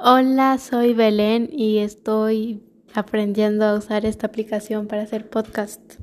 Hola, soy Belén y estoy aprendiendo a usar esta aplicación para hacer podcast.